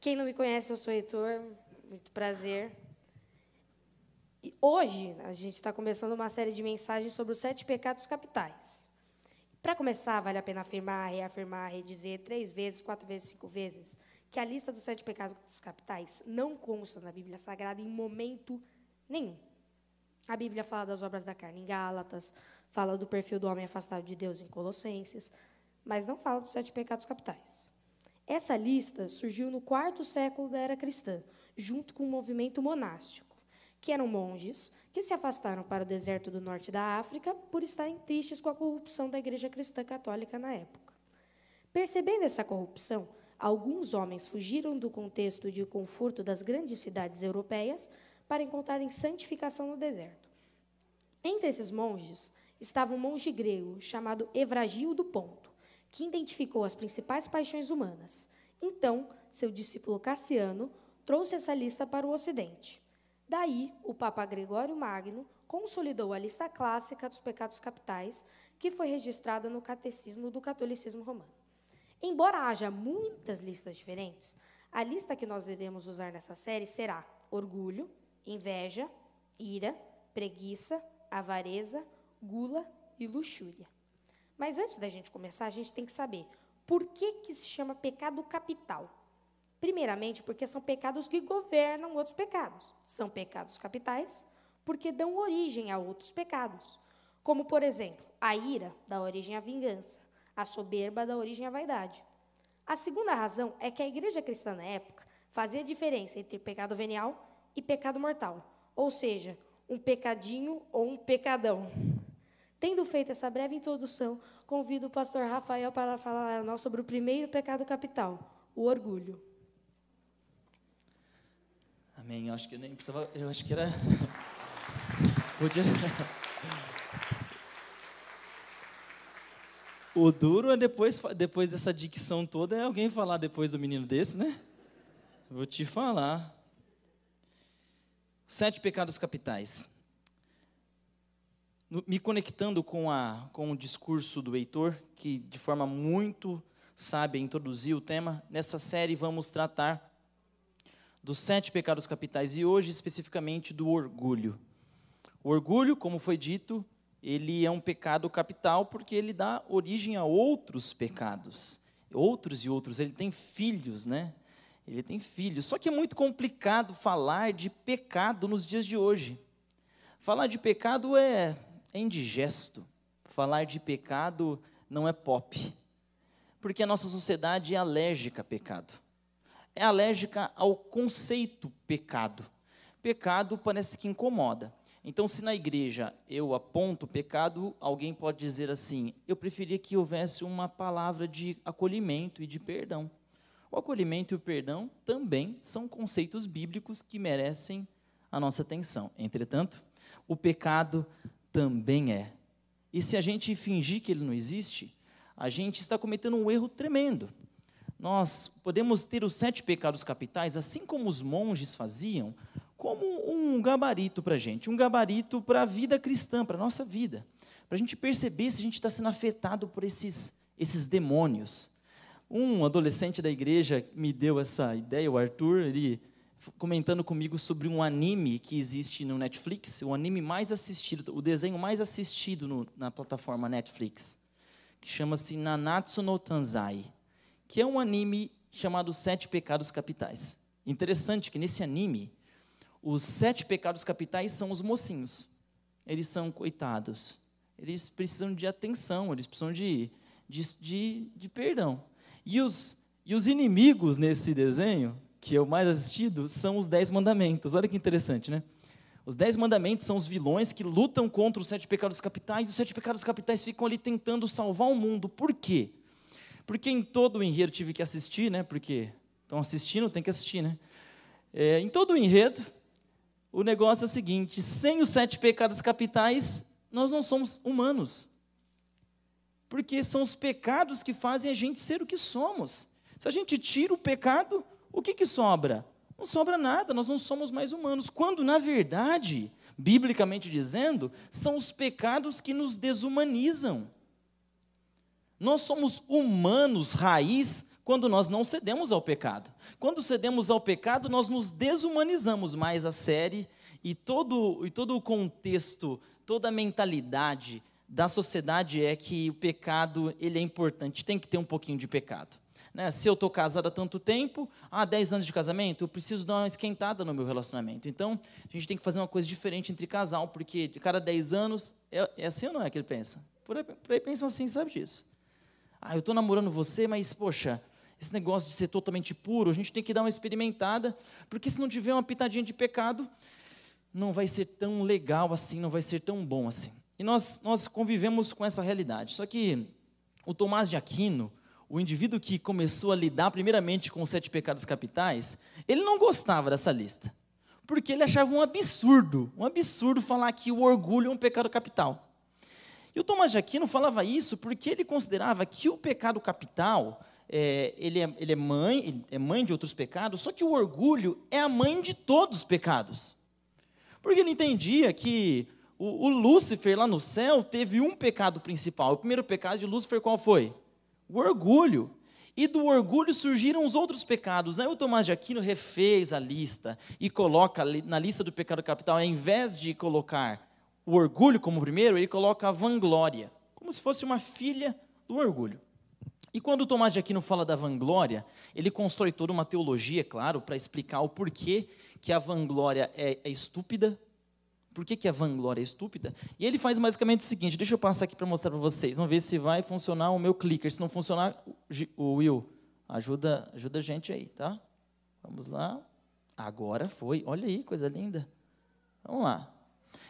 Quem não me conhece, eu sou Heitor, muito prazer. E hoje, a gente está começando uma série de mensagens sobre os sete pecados capitais. Para começar, vale a pena afirmar, reafirmar, redizer três vezes, quatro vezes, cinco vezes, que a lista dos sete pecados capitais não consta na Bíblia Sagrada em momento nenhum. A Bíblia fala das obras da carne em Gálatas, fala do perfil do homem afastado de Deus em Colossenses, mas não fala dos sete pecados capitais. Essa lista surgiu no quarto século da era cristã, junto com o movimento monástico, que eram monges que se afastaram para o deserto do norte da África por estarem tristes com a corrupção da igreja cristã católica na época. Percebendo essa corrupção, alguns homens fugiram do contexto de conforto das grandes cidades europeias para encontrarem santificação no deserto. Entre esses monges estava um monge grego chamado Evragio do Ponto, que identificou as principais paixões humanas. Então, seu discípulo Cassiano trouxe essa lista para o Ocidente. Daí, o Papa Gregório Magno consolidou a lista clássica dos pecados capitais, que foi registrada no Catecismo do Catolicismo Romano. Embora haja muitas listas diferentes, a lista que nós iremos usar nessa série será orgulho, inveja, ira, preguiça, avareza, gula e luxúria. Mas antes da gente começar, a gente tem que saber por que, que se chama pecado capital. Primeiramente, porque são pecados que governam outros pecados. São pecados capitais porque dão origem a outros pecados. Como, por exemplo, a ira dá origem à vingança, a soberba dá origem à vaidade. A segunda razão é que a igreja cristã na época fazia diferença entre pecado venial e pecado mortal, ou seja, um pecadinho ou um pecadão. Tendo feito essa breve introdução, convido o pastor Rafael para falar a nós sobre o primeiro pecado capital, o orgulho. Amém. Eu acho que eu nem precisava. Eu acho que era. Podia. O duro é depois, depois dessa dicção toda, é alguém falar depois do menino desse, né? Vou te falar. Sete pecados capitais me conectando com, a, com o discurso do Heitor, que de forma muito sábia introduziu o tema, nessa série vamos tratar dos sete pecados capitais e hoje especificamente do orgulho. O orgulho, como foi dito, ele é um pecado capital porque ele dá origem a outros pecados, outros e outros. Ele tem filhos, né? Ele tem filhos. Só que é muito complicado falar de pecado nos dias de hoje. Falar de pecado é é indigesto. Falar de pecado não é pop. Porque a nossa sociedade é alérgica a pecado. É alérgica ao conceito pecado. Pecado parece que incomoda. Então, se na igreja eu aponto pecado, alguém pode dizer assim: eu preferia que houvesse uma palavra de acolhimento e de perdão. O acolhimento e o perdão também são conceitos bíblicos que merecem a nossa atenção. Entretanto, o pecado também é. E se a gente fingir que ele não existe, a gente está cometendo um erro tremendo. Nós podemos ter os sete pecados capitais, assim como os monges faziam, como um gabarito para a gente, um gabarito para a vida cristã, para a nossa vida, para a gente perceber se a gente está sendo afetado por esses, esses demônios. Um adolescente da igreja me deu essa ideia, o Arthur, ele comentando comigo sobre um anime que existe no Netflix, o anime mais assistido, o desenho mais assistido no, na plataforma Netflix, que chama-se Nanatsu no Tanzai, que é um anime chamado Sete Pecados Capitais. Interessante que nesse anime, os sete pecados capitais são os mocinhos. Eles são coitados. Eles precisam de atenção, eles precisam de, de, de, de perdão. E os, e os inimigos nesse desenho que o mais assistido, são os Dez Mandamentos. Olha que interessante, né? Os Dez Mandamentos são os vilões que lutam contra os sete pecados capitais, e os sete pecados capitais ficam ali tentando salvar o mundo. Por quê? Porque em todo o enredo tive que assistir, né? Porque estão assistindo, tem que assistir, né? É, em todo o enredo, o negócio é o seguinte: sem os sete pecados capitais, nós não somos humanos. Porque são os pecados que fazem a gente ser o que somos. Se a gente tira o pecado, o que, que sobra? Não sobra nada, nós não somos mais humanos. Quando, na verdade, biblicamente dizendo, são os pecados que nos desumanizam. Nós somos humanos raiz quando nós não cedemos ao pecado. Quando cedemos ao pecado, nós nos desumanizamos mais a série e todo, e todo o contexto, toda a mentalidade da sociedade é que o pecado ele é importante, tem que ter um pouquinho de pecado. Né? Se eu estou casado há tanto tempo, há 10 anos de casamento, eu preciso dar uma esquentada no meu relacionamento. Então, a gente tem que fazer uma coisa diferente entre casal, porque de cada 10 anos, é, é assim ou não é que ele pensa? Por aí, por aí pensam assim, sabe disso? Ah, eu estou namorando você, mas, poxa, esse negócio de ser totalmente puro, a gente tem que dar uma experimentada, porque se não tiver uma pitadinha de pecado, não vai ser tão legal assim, não vai ser tão bom assim. E nós, nós convivemos com essa realidade. Só que o Tomás de Aquino, o indivíduo que começou a lidar primeiramente com os sete pecados capitais, ele não gostava dessa lista. Porque ele achava um absurdo, um absurdo falar que o orgulho é um pecado capital. E o Tomás de Aquino falava isso porque ele considerava que o pecado capital, é, ele, é, ele é mãe, ele é mãe de outros pecados, só que o orgulho é a mãe de todos os pecados. Porque ele entendia que o, o Lúcifer lá no céu teve um pecado principal. O primeiro pecado de Lúcifer qual foi? O orgulho. E do orgulho surgiram os outros pecados. Aí o Tomás de Aquino refez a lista e coloca na lista do pecado capital, ao invés de colocar o orgulho como primeiro, ele coloca a vanglória, como se fosse uma filha do orgulho. E quando o Tomás de Aquino fala da vanglória, ele constrói toda uma teologia, claro, para explicar o porquê que a vanglória é, é estúpida, por que, que a vanglória é estúpida? E ele faz basicamente o seguinte: deixa eu passar aqui para mostrar para vocês. Vamos ver se vai funcionar o meu clicker. Se não funcionar, o Will, ajuda, ajuda a gente aí, tá? Vamos lá. Agora foi. Olha aí, coisa linda. Vamos lá.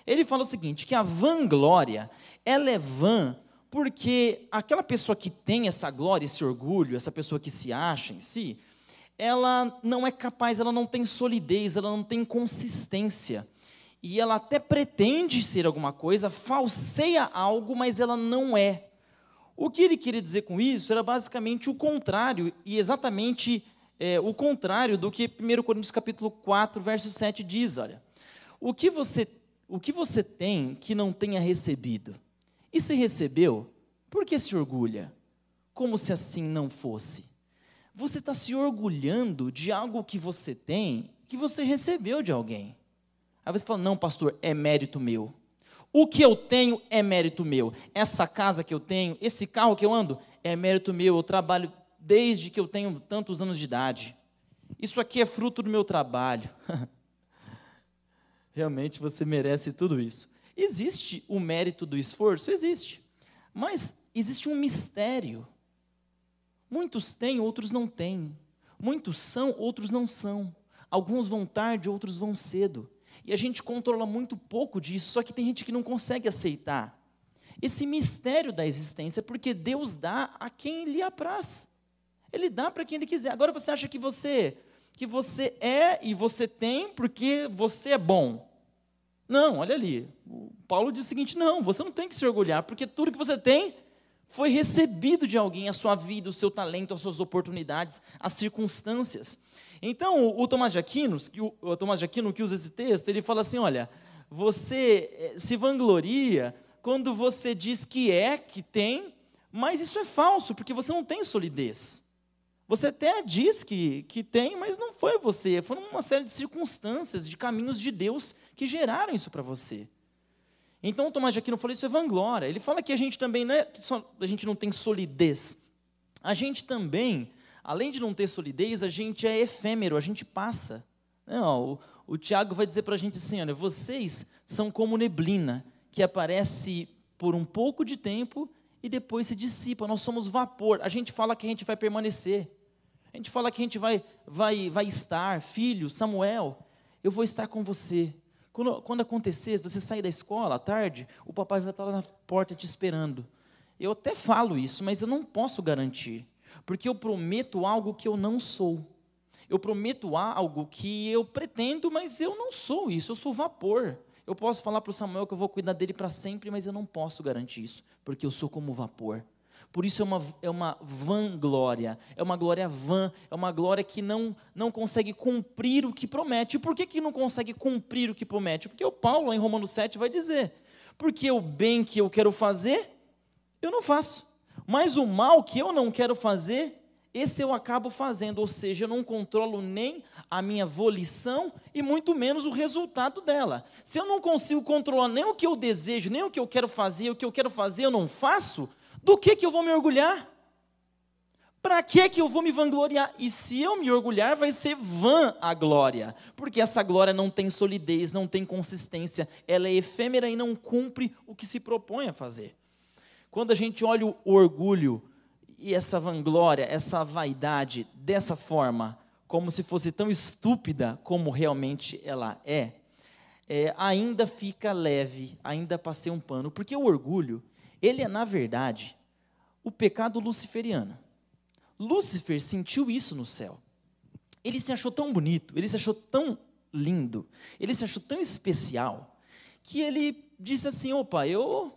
Ele fala o seguinte: que a vanglória, ela é vã porque aquela pessoa que tem essa glória, esse orgulho, essa pessoa que se acha em si, ela não é capaz, ela não tem solidez, ela não tem consistência e ela até pretende ser alguma coisa, falseia algo, mas ela não é. O que ele queria dizer com isso era basicamente o contrário, e exatamente é, o contrário do que 1 Coríntios capítulo 4, verso 7 diz, olha. O que você, o que você tem que não tenha recebido? E se recebeu, por que se orgulha? Como se assim não fosse. Você está se orgulhando de algo que você tem, que você recebeu de alguém. Aí você fala: não, pastor, é mérito meu. O que eu tenho é mérito meu. Essa casa que eu tenho, esse carro que eu ando, é mérito meu. Eu trabalho desde que eu tenho tantos anos de idade. Isso aqui é fruto do meu trabalho. Realmente você merece tudo isso. Existe o mérito do esforço? Existe. Mas existe um mistério. Muitos têm, outros não têm. Muitos são, outros não são. Alguns vão tarde, outros vão cedo. E a gente controla muito pouco disso, só que tem gente que não consegue aceitar esse mistério da existência, porque Deus dá a quem lhe apraz. Ele dá para quem ele quiser. Agora você acha que você que você é e você tem porque você é bom. Não, olha ali. O Paulo diz o seguinte: não, você não tem que se orgulhar, porque tudo que você tem foi recebido de alguém, a sua vida, o seu talento, as suas oportunidades, as circunstâncias. Então, o Tomás de Aquino, o Tomás de Aquino que usa esse texto, ele fala assim, olha, você eh, se vangloria quando você diz que é, que tem, mas isso é falso, porque você não tem solidez. Você até diz que, que tem, mas não foi você. Foram uma série de circunstâncias, de caminhos de Deus que geraram isso para você. Então, Tomás de Aquino falou, isso é vanglória. Ele fala que a gente também não é, só, a gente não tem solidez. A gente também além de não ter solidez, a gente é efêmero, a gente passa. Não, o, o Tiago vai dizer para a gente assim: olha, vocês são como neblina, que aparece por um pouco de tempo e depois se dissipa. Nós somos vapor. A gente fala que a gente vai permanecer. A gente fala que a gente vai, vai, vai estar. Filho, Samuel, eu vou estar com você. Quando, quando acontecer, você sair da escola à tarde, o papai vai estar lá na porta te esperando. Eu até falo isso, mas eu não posso garantir porque eu prometo algo que eu não sou. Eu prometo algo que eu pretendo, mas eu não sou isso, eu sou vapor. Eu posso falar para o Samuel que eu vou cuidar dele para sempre, mas eu não posso garantir isso, porque eu sou como vapor. Por isso é uma, é uma vanglória, é uma glória vã, é uma glória que não, não consegue cumprir o que promete. E por que, que não consegue cumprir o que promete? Porque o Paulo, em Romanos 7, vai dizer: porque o bem que eu quero fazer, eu não faço. Mas o mal que eu não quero fazer, esse eu acabo fazendo, ou seja, eu não controlo nem a minha volição e muito menos o resultado dela. Se eu não consigo controlar nem o que eu desejo, nem o que eu quero fazer, o que eu quero fazer eu não faço, do que, que eu vou me orgulhar? Para que, que eu vou me vangloriar? E se eu me orgulhar, vai ser vã a glória, porque essa glória não tem solidez, não tem consistência, ela é efêmera e não cumpre o que se propõe a fazer. Quando a gente olha o orgulho e essa vanglória, essa vaidade dessa forma, como se fosse tão estúpida como realmente ela é, é ainda fica leve, ainda passei um pano, porque o orgulho, ele é, na verdade, o pecado luciferiano. Lúcifer sentiu isso no céu. Ele se achou tão bonito, ele se achou tão lindo, ele se achou tão especial, que ele disse assim: opa, eu,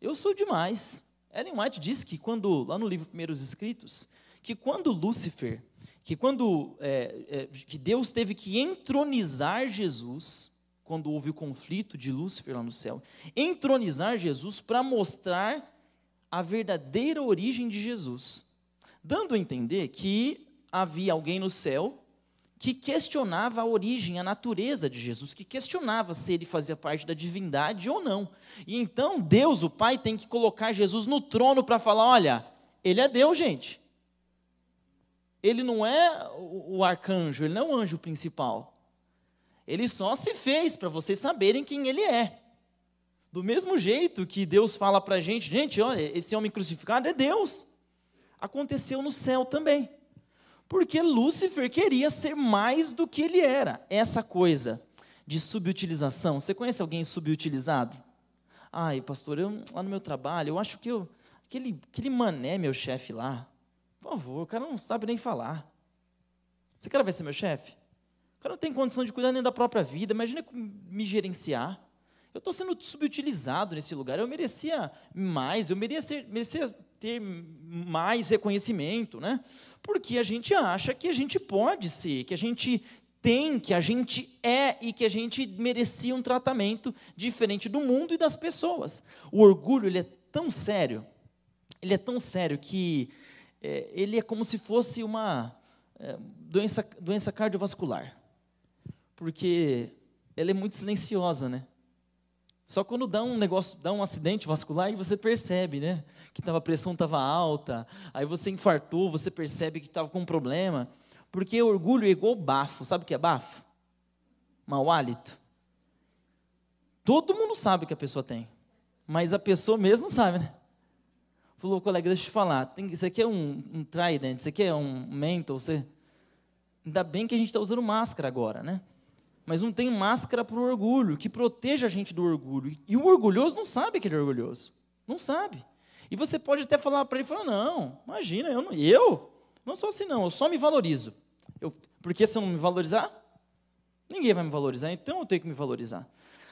eu sou demais. Ellen White diz que quando, lá no livro Primeiros Escritos, que quando Lúcifer, que quando é, é, que Deus teve que entronizar Jesus, quando houve o conflito de Lúcifer lá no céu, entronizar Jesus para mostrar a verdadeira origem de Jesus dando a entender que havia alguém no céu que questionava a origem, a natureza de Jesus, que questionava se ele fazia parte da divindade ou não. E então Deus, o Pai, tem que colocar Jesus no trono para falar: olha, ele é Deus, gente. Ele não é o arcanjo, ele não é o anjo principal. Ele só se fez para vocês saberem quem ele é. Do mesmo jeito que Deus fala para a gente: gente, olha, esse homem crucificado é Deus aconteceu no céu também. Porque Lúcifer queria ser mais do que ele era. Essa coisa de subutilização. Você conhece alguém subutilizado? Ai, pastor, eu, lá no meu trabalho, eu acho que eu, aquele, aquele mané, meu chefe lá, por favor, o cara não sabe nem falar. Você quer ver ser meu chefe? Cara não tem condição de cuidar nem da própria vida, imagina me gerenciar. Eu estou sendo subutilizado nesse lugar, eu merecia mais, eu merecia, merecia ter mais reconhecimento, né? Porque a gente acha que a gente pode ser, que a gente tem, que a gente é e que a gente merecia um tratamento diferente do mundo e das pessoas. O orgulho ele é tão sério, ele é tão sério que é, ele é como se fosse uma é, doença, doença cardiovascular, porque ela é muito silenciosa, né? Só quando dá um negócio, dá um acidente vascular e você percebe, né? Que tava, a pressão estava alta, aí você infartou, você percebe que estava com um problema. Porque orgulho é igual bafo. Sabe o que é bafo? Mau hálito. Todo mundo sabe que a pessoa tem. Mas a pessoa mesmo sabe, né? Falou, colega, deixa eu te falar. Tem, isso aqui é um, um Trident, isso aqui é um Mental. Você... Ainda bem que a gente está usando máscara agora, né? Mas não tem máscara para o orgulho, que proteja a gente do orgulho. E o orgulhoso não sabe que ele é orgulhoso. Não sabe. E você pode até falar para ele, falar, não, imagina, eu não, eu não sou assim não, eu só me valorizo. Eu, porque se eu não me valorizar, ninguém vai me valorizar, então eu tenho que me valorizar.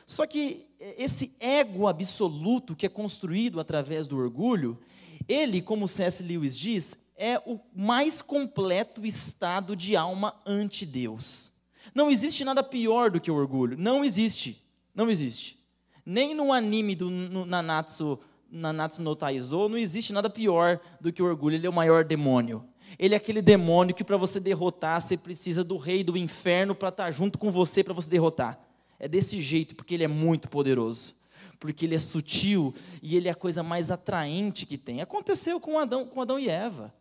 Só que esse ego absoluto que é construído através do orgulho, ele, como C.S. Lewis diz, é o mais completo estado de alma ante Deus. Não existe nada pior do que o orgulho. Não existe. Não existe. Nem no anime do no, Nanatsu, Nanatsu no Taizo, não existe nada pior do que o orgulho. Ele é o maior demônio. Ele é aquele demônio que para você derrotar, você precisa do rei do inferno para estar tá junto com você para você derrotar. É desse jeito, porque ele é muito poderoso. Porque ele é sutil e ele é a coisa mais atraente que tem. Aconteceu com Adão, com Adão e Eva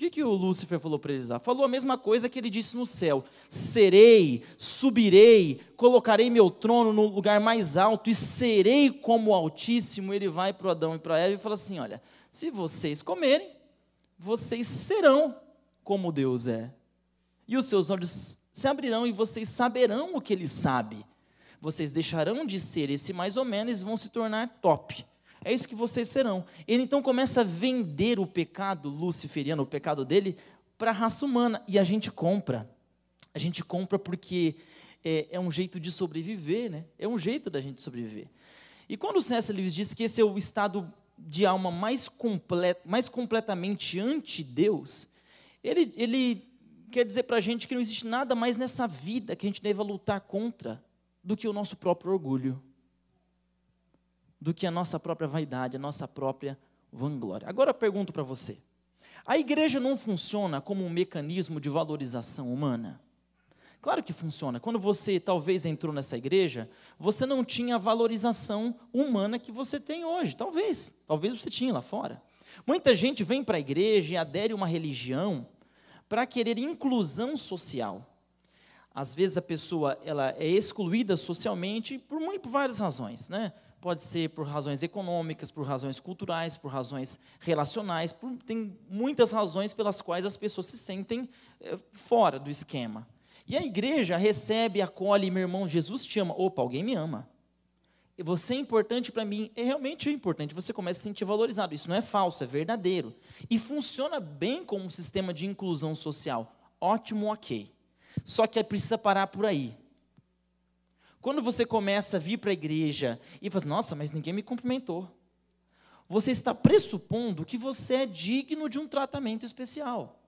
que, que o Lúcifer falou para eles lá? Falou a mesma coisa que ele disse no céu: serei, subirei, colocarei meu trono no lugar mais alto e serei como o Altíssimo. Ele vai para Adão e para Eva e fala assim: olha, se vocês comerem, vocês serão como Deus é. E os seus olhos se abrirão e vocês saberão o que ele sabe. Vocês deixarão de ser esse mais ou menos e vão se tornar top. É isso que vocês serão. Ele então começa a vender o pecado luciferiano, o pecado dele, para a raça humana. E a gente compra. A gente compra porque é, é, um jeito de sobreviver, né? É um jeito da gente sobreviver. E quando o C.S. Lewis diz que esse é o estado de alma mais, mais completamente anti-Deus, ele, ele quer dizer para a gente que não existe nada mais nessa vida que a gente deva lutar contra do que o nosso próprio orgulho do que a nossa própria vaidade, a nossa própria vanglória. Agora eu pergunto para você: A igreja não funciona como um mecanismo de valorização humana. Claro que funciona. Quando você talvez entrou nessa igreja, você não tinha a valorização humana que você tem hoje. Talvez. Talvez você tinha lá fora. Muita gente vem para a igreja e adere a uma religião para querer inclusão social. Às vezes a pessoa ela é excluída socialmente por, por várias razões, né? Pode ser por razões econômicas, por razões culturais, por razões relacionais, por, tem muitas razões pelas quais as pessoas se sentem é, fora do esquema. E a igreja recebe, acolhe, meu irmão, Jesus te ama. Opa, alguém me ama. Você é importante para mim. É realmente importante. Você começa a se sentir valorizado. Isso não é falso, é verdadeiro. E funciona bem como um sistema de inclusão social. Ótimo, ok. Só que precisa parar por aí. Quando você começa a vir para a igreja e fala, nossa, mas ninguém me cumprimentou. Você está pressupondo que você é digno de um tratamento especial.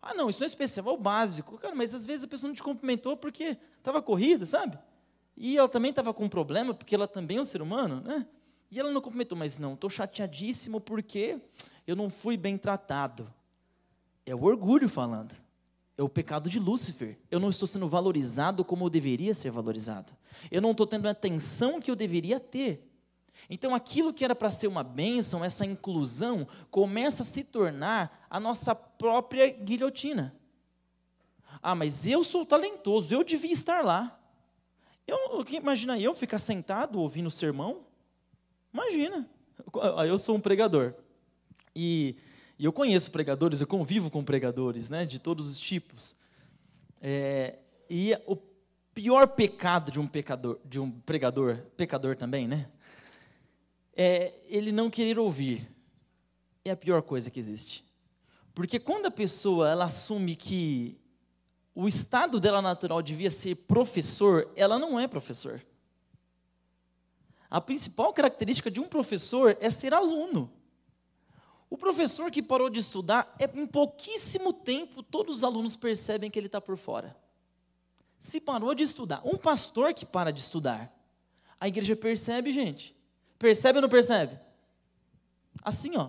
Ah, não, isso não é especial, é o básico. Cara, mas às vezes a pessoa não te cumprimentou porque estava corrida, sabe? E ela também estava com um problema, porque ela também é um ser humano, né? E ela não cumprimentou, mas não, estou chateadíssimo porque eu não fui bem tratado. É o orgulho falando. É o pecado de Lúcifer. Eu não estou sendo valorizado como eu deveria ser valorizado. Eu não estou tendo a atenção que eu deveria ter. Então, aquilo que era para ser uma bênção, essa inclusão, começa a se tornar a nossa própria guilhotina. Ah, mas eu sou talentoso, eu devia estar lá. Eu, imagina eu ficar sentado ouvindo o sermão? Imagina. Eu sou um pregador. E, e, eu conheço pregadores, eu convivo com pregadores, né, de todos os tipos. É, e o pior pecado de um pecador, de um pregador, pecador também, né? é ele não querer ouvir. É a pior coisa que existe. Porque quando a pessoa ela assume que o estado dela natural devia ser professor, ela não é professor. A principal característica de um professor é ser aluno. O professor que parou de estudar, é, em pouquíssimo tempo, todos os alunos percebem que ele está por fora. Se parou de estudar, um pastor que para de estudar, a igreja percebe, gente. Percebe ou não percebe? Assim, ó.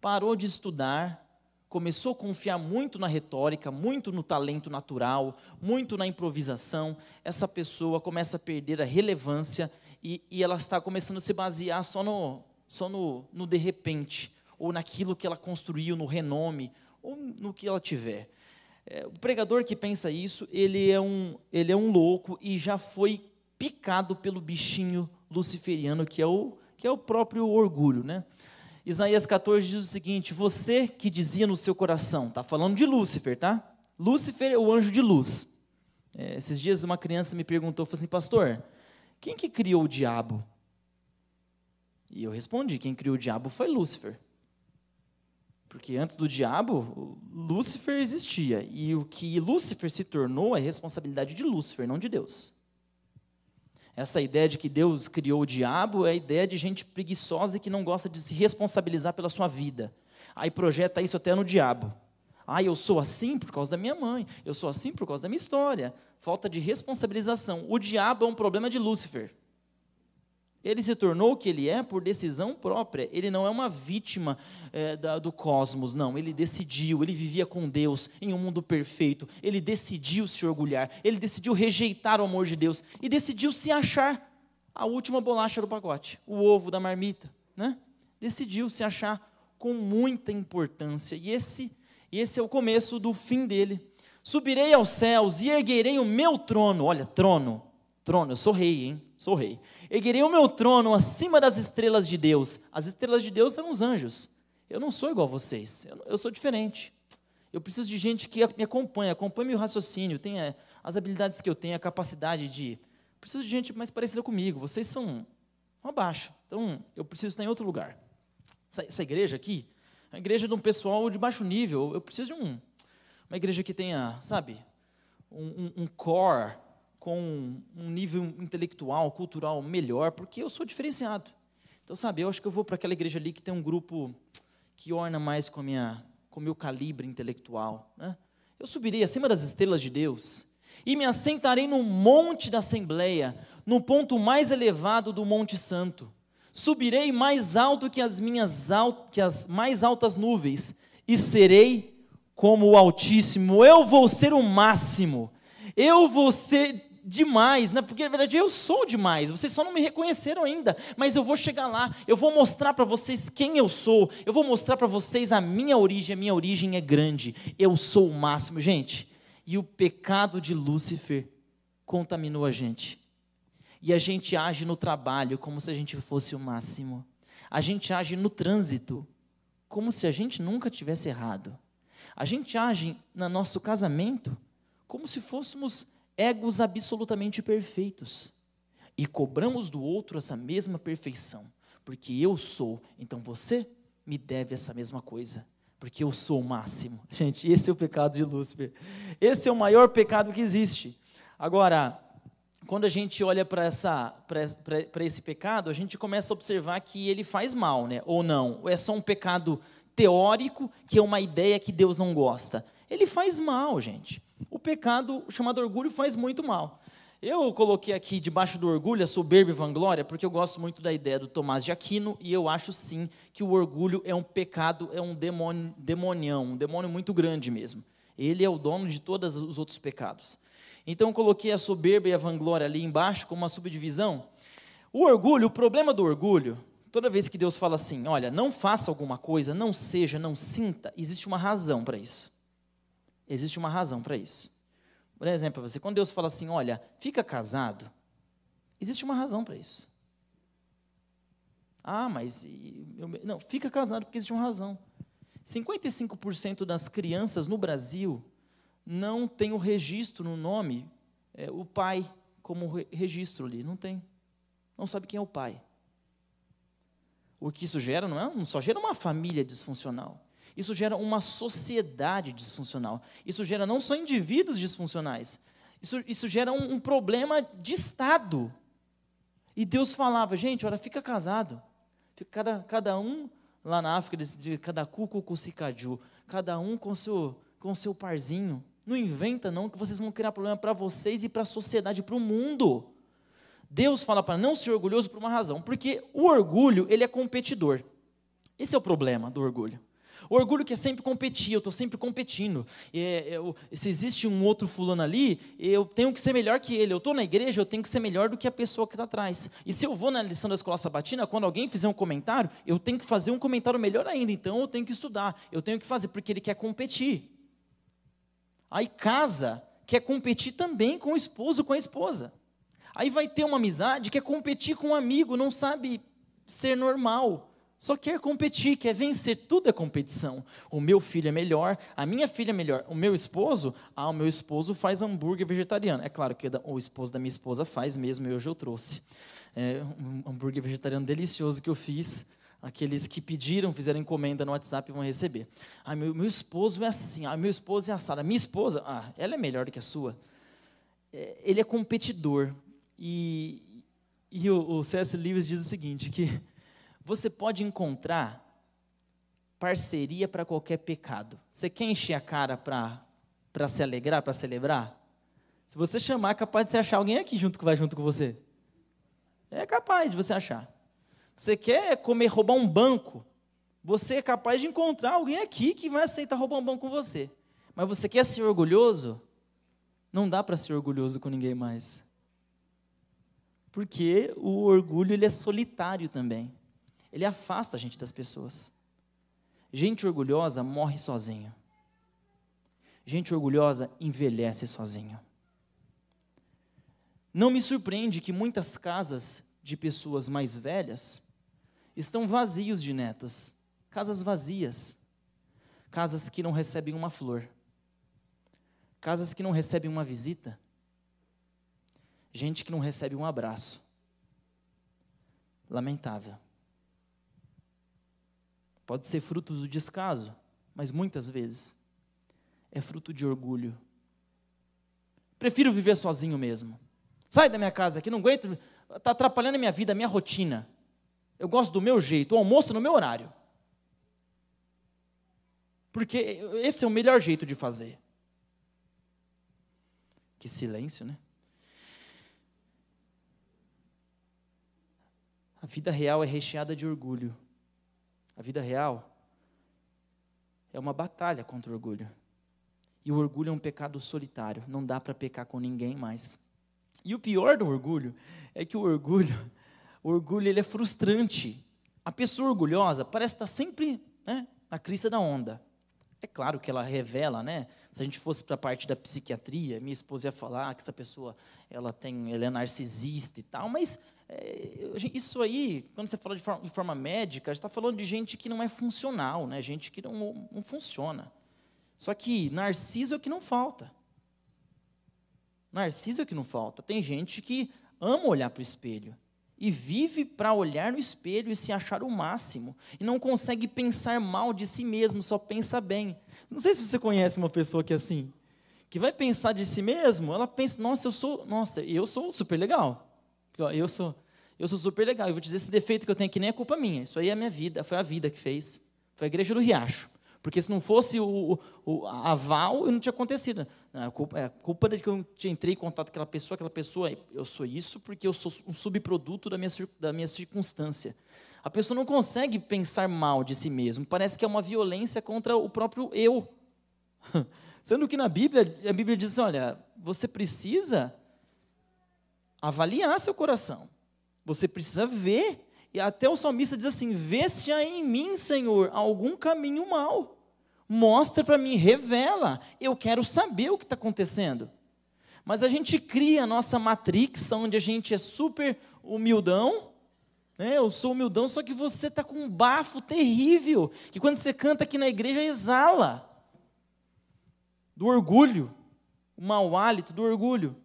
Parou de estudar, começou a confiar muito na retórica, muito no talento natural, muito na improvisação. Essa pessoa começa a perder a relevância e, e ela está começando a se basear só no, só no, no de repente, ou naquilo que ela construiu, no renome, ou no que ela tiver. É, o pregador que pensa isso, ele é um, ele é um louco e já foi picado pelo bichinho luciferiano, que é o, que é o próprio orgulho. Né? Isaías 14 diz o seguinte: Você que dizia no seu coração, está falando de Lúcifer, tá? Lúcifer é o anjo de luz. É, esses dias uma criança me perguntou, falou assim, pastor, quem que criou o diabo? E eu respondi, quem criou o diabo foi Lúcifer. Porque antes do diabo, Lúcifer existia. E o que Lúcifer se tornou é responsabilidade de Lúcifer, não de Deus. Essa ideia de que Deus criou o diabo é a ideia de gente preguiçosa e que não gosta de se responsabilizar pela sua vida. Aí projeta isso até no diabo. Ah, eu sou assim por causa da minha mãe, eu sou assim por causa da minha história. Falta de responsabilização. O diabo é um problema de Lúcifer. Ele se tornou o que ele é por decisão própria. Ele não é uma vítima é, da, do cosmos, não. Ele decidiu, ele vivia com Deus em um mundo perfeito. Ele decidiu se orgulhar, ele decidiu rejeitar o amor de Deus e decidiu se achar a última bolacha do pacote, o ovo da marmita. Né? Decidiu se achar com muita importância. E esse, esse é o começo do fim dele. Subirei aos céus e erguerei o meu trono. Olha, trono, trono, eu sou rei, hein? Sou rei Erguerei o meu trono acima das estrelas de Deus. As estrelas de Deus são os anjos. Eu não sou igual a vocês, eu, sou diferente. Eu preciso de gente que me acompanhe, acompanhe meu raciocínio, tenha as habilidades que eu tenho, a capacidade de. Preciso de gente mais parecida comigo. Vocês são abaixo. Então, eu preciso estar em outro lugar. Essa, essa igreja aqui, é uma igreja de um pessoal de baixo nível. Eu preciso de um, uma igreja que tenha, sabe, um, um, um core com um nível intelectual, cultural melhor, porque eu sou diferenciado. Então, sabe, eu acho que eu vou para aquela igreja ali que tem um grupo que orna mais com minha, com meu calibre intelectual. Né? Eu subirei acima das estrelas de Deus e me assentarei no monte da Assembleia, no ponto mais elevado do Monte Santo. Subirei mais alto que as minhas que as mais altas nuvens, e serei como o Altíssimo. Eu vou ser o máximo. Eu vou ser demais, né? porque na verdade eu sou demais, vocês só não me reconheceram ainda, mas eu vou chegar lá, eu vou mostrar para vocês quem eu sou, eu vou mostrar para vocês a minha origem, a minha origem é grande, eu sou o máximo, gente. E o pecado de Lúcifer contaminou a gente. E a gente age no trabalho como se a gente fosse o máximo. A gente age no trânsito como se a gente nunca tivesse errado. A gente age no nosso casamento como se fôssemos egos absolutamente perfeitos. E cobramos do outro essa mesma perfeição. Porque eu sou, então você me deve essa mesma coisa. Porque eu sou o máximo. Gente, esse é o pecado de Lúcifer. Esse é o maior pecado que existe. Agora, quando a gente olha para esse pecado, a gente começa a observar que ele faz mal, né? ou não. Ou é só um pecado teórico, que é uma ideia que Deus não gosta. Ele faz mal, gente. O pecado chamado orgulho faz muito mal. Eu coloquei aqui debaixo do orgulho a soberba e vanglória, porque eu gosto muito da ideia do Tomás de Aquino, e eu acho sim que o orgulho é um pecado, é um demônio, demonião, um demônio muito grande mesmo. Ele é o dono de todos os outros pecados. Então eu coloquei a soberba e a vanglória ali embaixo como uma subdivisão. O orgulho, o problema do orgulho, toda vez que Deus fala assim, olha, não faça alguma coisa, não seja, não sinta, existe uma razão para isso. Existe uma razão para isso. Por exemplo, você, quando Deus fala assim, olha, fica casado, existe uma razão para isso. Ah, mas eu, não, fica casado porque existe uma razão. 55% das crianças no Brasil não tem o registro no nome, é, o pai como registro ali, não tem. Não sabe quem é o pai. O que isso gera não é, não só gera uma família disfuncional. Isso gera uma sociedade disfuncional. Isso gera não só indivíduos disfuncionais. Isso, isso gera um, um problema de Estado. E Deus falava, gente, olha, fica casado. Fica cada, cada um lá na África, de cada cuco com cicaju, cada um com seu, com seu parzinho. Não inventa não que vocês vão criar problema para vocês e para a sociedade, para o mundo. Deus fala para não ser orgulhoso por uma razão, porque o orgulho, ele é competidor. Esse é o problema do orgulho. O orgulho que é sempre competir, eu estou sempre competindo. É, eu, se existe um outro fulano ali, eu tenho que ser melhor que ele. Eu estou na igreja, eu tenho que ser melhor do que a pessoa que está atrás. E se eu vou na lição da escola sabatina, quando alguém fizer um comentário, eu tenho que fazer um comentário melhor ainda. Então eu tenho que estudar, eu tenho que fazer, porque ele quer competir. Aí casa quer competir também com o esposo, com a esposa. Aí vai ter uma amizade que competir com um amigo, não sabe ser normal. Só quer competir, quer vencer, tudo é competição. O meu filho é melhor, a minha filha é melhor. O meu esposo, ah, o meu esposo faz hambúrguer vegetariano. É claro que o esposo da minha esposa faz mesmo, e hoje eu trouxe. É um hambúrguer vegetariano delicioso que eu fiz. Aqueles que pediram, fizeram encomenda no WhatsApp vão receber. Ah, meu, meu esposo é assim, ah, meu esposo é assado. A minha esposa, ah, ela é melhor do que a sua. É, ele é competidor. E, e o, o C.S. Lewis diz o seguinte, que você pode encontrar parceria para qualquer pecado. Você quer encher a cara para se alegrar, para celebrar? Se você chamar, é capaz de você achar alguém aqui junto que vai junto com você. É capaz de você achar. Você quer comer, roubar um banco? Você é capaz de encontrar alguém aqui que vai aceitar roubar um banco com você. Mas você quer ser orgulhoso? Não dá para ser orgulhoso com ninguém mais. Porque o orgulho ele é solitário também. Ele afasta a gente das pessoas. Gente orgulhosa morre sozinho. Gente orgulhosa envelhece sozinho. Não me surpreende que muitas casas de pessoas mais velhas estão vazios de netos, casas vazias, casas que não recebem uma flor, casas que não recebem uma visita, gente que não recebe um abraço. Lamentável. Pode ser fruto do descaso, mas muitas vezes é fruto de orgulho. Prefiro viver sozinho mesmo. Sai da minha casa que não aguento, está atrapalhando a minha vida, a minha rotina. Eu gosto do meu jeito, o almoço no meu horário. Porque esse é o melhor jeito de fazer. Que silêncio, né? A vida real é recheada de orgulho. A vida real é uma batalha contra o orgulho. E o orgulho é um pecado solitário, não dá para pecar com ninguém mais. E o pior do orgulho é que o orgulho, o orgulho ele é frustrante. A pessoa orgulhosa parece estar sempre né, na crista da onda. É claro que ela revela, né? Se a gente fosse para a parte da psiquiatria, minha esposa ia falar que essa pessoa ela tem, ela é narcisista e tal, mas é, isso aí, quando você fala de forma, de forma médica, a gente está falando de gente que não é funcional, né? Gente que não, não funciona. Só que narciso é o que não falta. Narciso é o que não falta. Tem gente que ama olhar para o espelho e vive para olhar no espelho e se achar o máximo, e não consegue pensar mal de si mesmo, só pensa bem. Não sei se você conhece uma pessoa que é assim, que vai pensar de si mesmo, ela pensa, nossa, eu sou, nossa, eu sou super legal. Eu sou, eu sou super legal. Eu vou dizer esse defeito que eu tenho aqui nem é culpa minha. Isso aí é a minha vida, foi a vida que fez. Foi a igreja do Riacho. Porque se não fosse o, o aval, eu não tinha acontecido. Culpa, é a culpa de que eu entrei em contato com aquela pessoa, aquela pessoa, eu sou isso porque eu sou um subproduto da minha, da minha circunstância. A pessoa não consegue pensar mal de si mesmo, parece que é uma violência contra o próprio eu. Sendo que na Bíblia, a Bíblia diz: olha, você precisa avaliar seu coração, você precisa ver e até o salmista diz assim: Vê se há em mim, Senhor, algum caminho mau. Mostra para mim, revela. Eu quero saber o que está acontecendo. Mas a gente cria a nossa matrix, onde a gente é super humildão. Né? Eu sou humildão, só que você está com um bafo terrível, que quando você canta aqui na igreja exala do orgulho, o mau hálito do orgulho.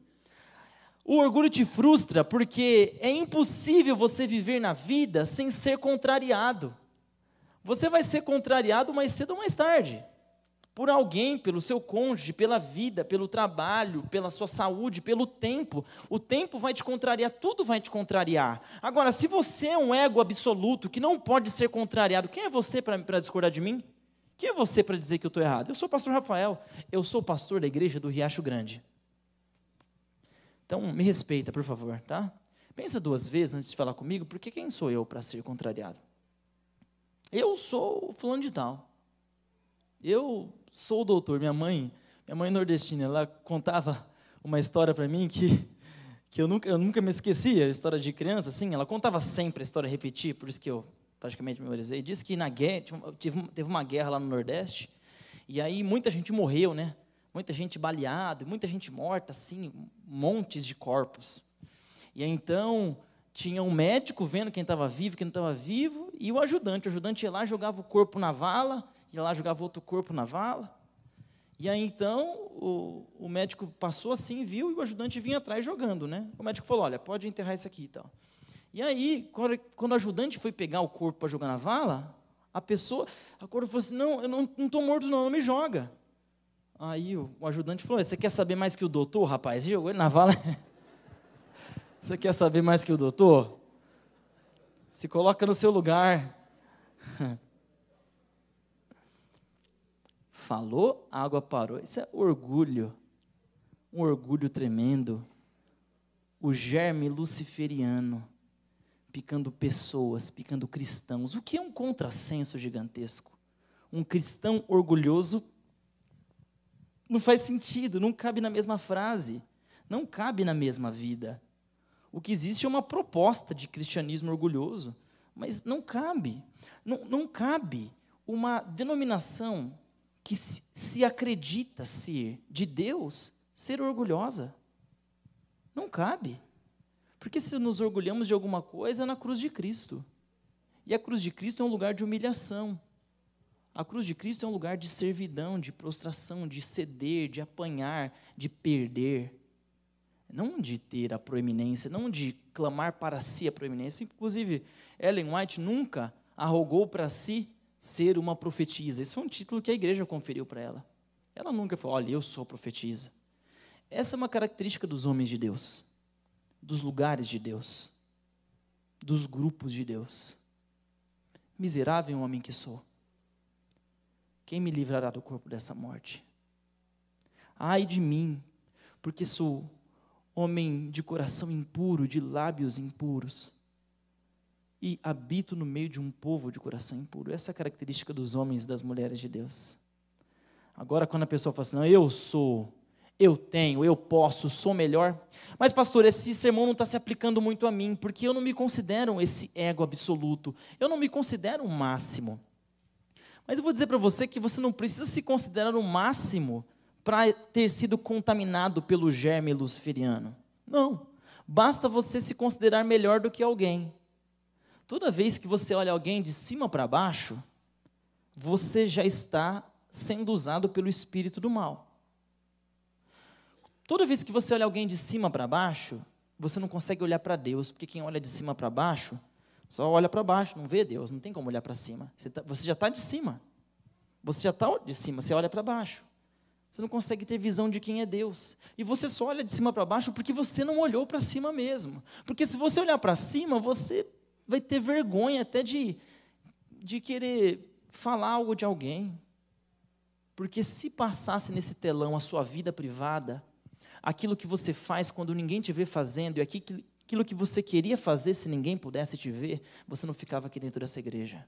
O orgulho te frustra porque é impossível você viver na vida sem ser contrariado. Você vai ser contrariado mais cedo ou mais tarde. Por alguém, pelo seu cônjuge, pela vida, pelo trabalho, pela sua saúde, pelo tempo. O tempo vai te contrariar, tudo vai te contrariar. Agora, se você é um ego absoluto que não pode ser contrariado, quem é você para discordar de mim? Quem é você para dizer que eu estou errado? Eu sou o pastor Rafael, eu sou pastor da igreja do Riacho Grande. Então, me respeita, por favor, tá? Pensa duas vezes antes de falar comigo, porque quem sou eu para ser contrariado? Eu sou fulano de tal. Eu sou o doutor. Minha mãe, minha mãe nordestina, ela contava uma história para mim que, que eu, nunca, eu nunca me esquecia, história de criança, assim, ela contava sempre a história, repetir, por isso que eu praticamente memorizei. Diz que na guerra, teve uma guerra lá no Nordeste, e aí muita gente morreu, né? Muita gente baleada, muita gente morta, assim, montes de corpos. E aí, então, tinha um médico vendo quem estava vivo, quem não estava vivo, e o ajudante. O ajudante ia lá, jogava o corpo na vala, ia lá, jogava outro corpo na vala. E aí, então, o, o médico passou assim, viu, e o ajudante vinha atrás jogando, né? O médico falou, olha, pode enterrar isso aqui e tal. E aí, quando, quando o ajudante foi pegar o corpo para jogar na vala, a pessoa, a corpo falou assim, não, eu não estou morto não, não me joga. Aí o, ajudante falou: Você quer saber mais que o doutor, rapaz? E jogou ele na vala. Você quer saber mais que o doutor? Se coloca no seu lugar. Falou, a água parou. Isso é orgulho. Um orgulho tremendo. O germe luciferiano picando pessoas, picando cristãos. O que é um contrassenso gigantesco? Um cristão orgulhoso não faz sentido, não cabe na mesma frase, não cabe na mesma vida. O que existe é uma proposta de cristianismo orgulhoso, mas não cabe. Não, não cabe uma denominação que se, se acredita ser de Deus ser orgulhosa. Não cabe. Porque se nos orgulhamos de alguma coisa, é na cruz de Cristo. E a cruz de Cristo é um lugar de humilhação. A cruz de Cristo é um lugar de servidão, de prostração, de ceder, de apanhar, de perder. Não de ter a proeminência, não de clamar para si a proeminência. Inclusive, Ellen White nunca arrogou para si ser uma profetisa. Isso é um título que a igreja conferiu para ela. Ela nunca falou, olha, eu sou profetisa. Essa é uma característica dos homens de Deus, dos lugares de Deus, dos grupos de Deus. Miserável homem que sou. Quem me livrará do corpo dessa morte? Ai de mim, porque sou homem de coração impuro, de lábios impuros, e habito no meio de um povo de coração impuro. Essa é a característica dos homens e das mulheres de Deus. Agora, quando a pessoa fala assim, não, eu sou, eu tenho, eu posso, sou melhor. Mas, pastor, esse sermão não está se aplicando muito a mim, porque eu não me considero esse ego absoluto, eu não me considero o máximo. Mas eu vou dizer para você que você não precisa se considerar o máximo para ter sido contaminado pelo germe luciferiano. Não. Basta você se considerar melhor do que alguém. Toda vez que você olha alguém de cima para baixo, você já está sendo usado pelo espírito do mal. Toda vez que você olha alguém de cima para baixo, você não consegue olhar para Deus, porque quem olha de cima para baixo só olha para baixo, não vê Deus, não tem como olhar para cima. Você, tá, você já está de cima. Você já está de cima, você olha para baixo. Você não consegue ter visão de quem é Deus. E você só olha de cima para baixo porque você não olhou para cima mesmo. Porque se você olhar para cima, você vai ter vergonha até de, de querer falar algo de alguém. Porque se passasse nesse telão a sua vida privada, aquilo que você faz quando ninguém te vê fazendo e aquilo que você queria fazer se ninguém pudesse te ver, você não ficava aqui dentro dessa igreja.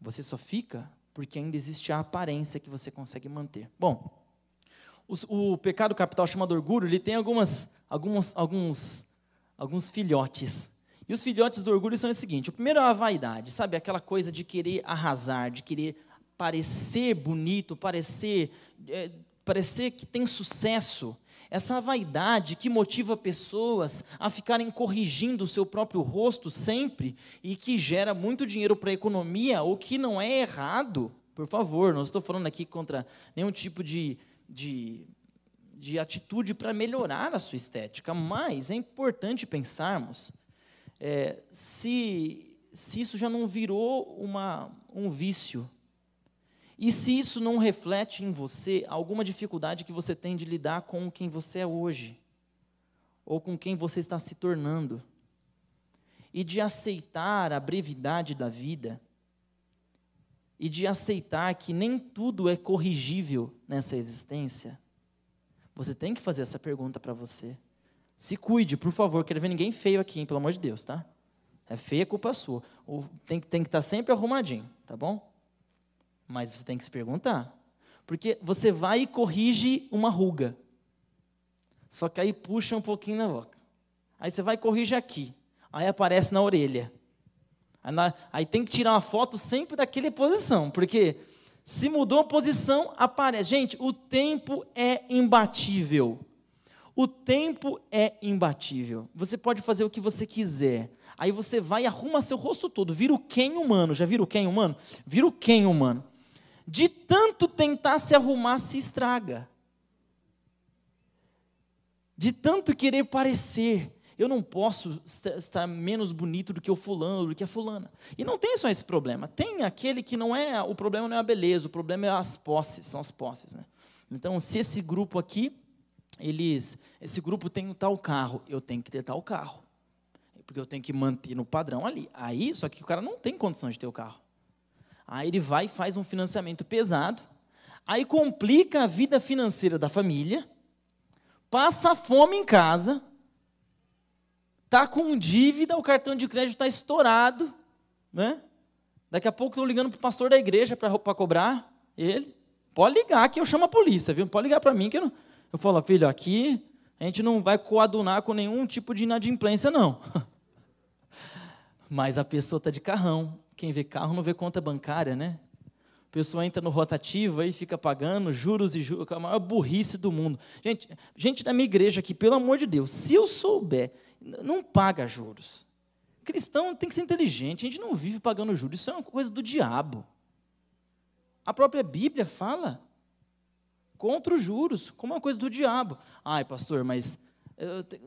Você só fica porque ainda existe a aparência que você consegue manter. Bom, o, o pecado capital chamado orgulho, ele tem algumas, algumas, alguns, alguns filhotes. E os filhotes do orgulho são o seguinte: o primeiro é a vaidade, sabe? Aquela coisa de querer arrasar, de querer parecer bonito, parecer, é, parecer que tem sucesso. Essa vaidade que motiva pessoas a ficarem corrigindo o seu próprio rosto sempre e que gera muito dinheiro para a economia, o que não é errado, por favor, não estou falando aqui contra nenhum tipo de, de, de atitude para melhorar a sua estética, mas é importante pensarmos é, se, se isso já não virou uma, um vício, e se isso não reflete em você alguma dificuldade que você tem de lidar com quem você é hoje, ou com quem você está se tornando, e de aceitar a brevidade da vida, e de aceitar que nem tudo é corrigível nessa existência, você tem que fazer essa pergunta para você. Se cuide, por favor, quero ver ninguém feio aqui, hein, pelo amor de Deus, tá? É feia, é culpa sua. Tem, tem que estar tá sempre arrumadinho, tá bom? Mas você tem que se perguntar. Porque você vai e corrige uma ruga. Só que aí puxa um pouquinho na boca. Aí você vai e corrige aqui. Aí aparece na orelha. Aí, na, aí tem que tirar uma foto sempre daquela posição. Porque se mudou a posição, aparece. Gente, o tempo é imbatível. O tempo é imbatível. Você pode fazer o que você quiser. Aí você vai e arruma seu rosto todo. Vira o quem humano. Já vira o quem humano? Vira o quem humano. De tanto tentar se arrumar, se estraga. De tanto querer parecer. Eu não posso estar menos bonito do que o fulano, do que a fulana. E não tem só esse problema. Tem aquele que não é. O problema não é a beleza, o problema é as posses, são as posses. Né? Então, se esse grupo aqui eles, esse grupo tem um tal carro, eu tenho que ter tal carro. Porque eu tenho que manter no padrão ali. Aí, só que o cara não tem condição de ter o carro. Aí ele vai e faz um financiamento pesado, aí complica a vida financeira da família, passa fome em casa, tá com dívida, o cartão de crédito está estourado, né? Daqui a pouco estou ligando para o pastor da igreja para cobrar ele. Pode ligar que eu chamo a polícia, viu? Pode ligar para mim que eu não eu falo, filho, aqui a gente não vai coadunar com nenhum tipo de inadimplência, não. Mas a pessoa está de carrão. Quem vê carro não vê conta bancária, né? A pessoa entra no rotativo e fica pagando juros e juros, é a maior burrice do mundo. Gente, gente da minha igreja aqui, pelo amor de Deus, se eu souber, não paga juros. Cristão tem que ser inteligente, a gente não vive pagando juros, isso é uma coisa do diabo. A própria Bíblia fala contra os juros, como uma coisa do diabo. Ai, pastor, mas te,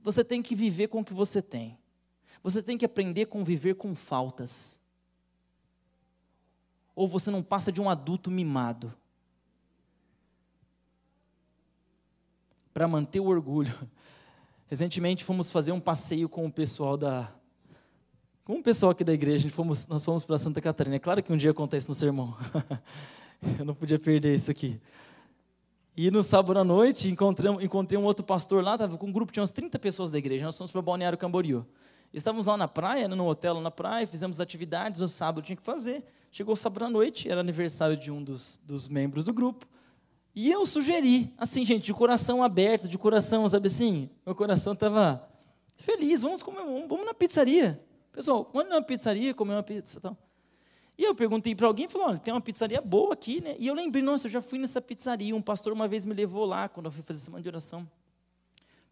você tem que viver com o que você tem. Você tem que aprender a conviver com faltas. Ou você não passa de um adulto mimado. Para manter o orgulho. Recentemente fomos fazer um passeio com o pessoal da. Com o pessoal aqui da igreja, fomos, nós fomos para Santa Catarina. É claro que um dia acontece no sermão. Eu não podia perder isso aqui. E no sábado à noite encontrei, um outro pastor lá, estava com um grupo, tinha umas 30 pessoas da igreja, nós fomos para Balneário Camboriú. Estávamos lá na praia, no hotel lá na praia, fizemos atividades, no sábado tinha que fazer. Chegou o sábado à noite, era aniversário de um dos, dos membros do grupo. E eu sugeri, assim, gente, de coração aberto, de coração, sabe assim? Meu coração estava feliz, vamos comer, vamos na pizzaria. Pessoal, vamos na pizzaria comer uma pizza e tal. E eu perguntei para alguém, falou, olha, tem uma pizzaria boa aqui, né? E eu lembrei, nossa, eu já fui nessa pizzaria, um pastor uma vez me levou lá, quando eu fui fazer semana de oração.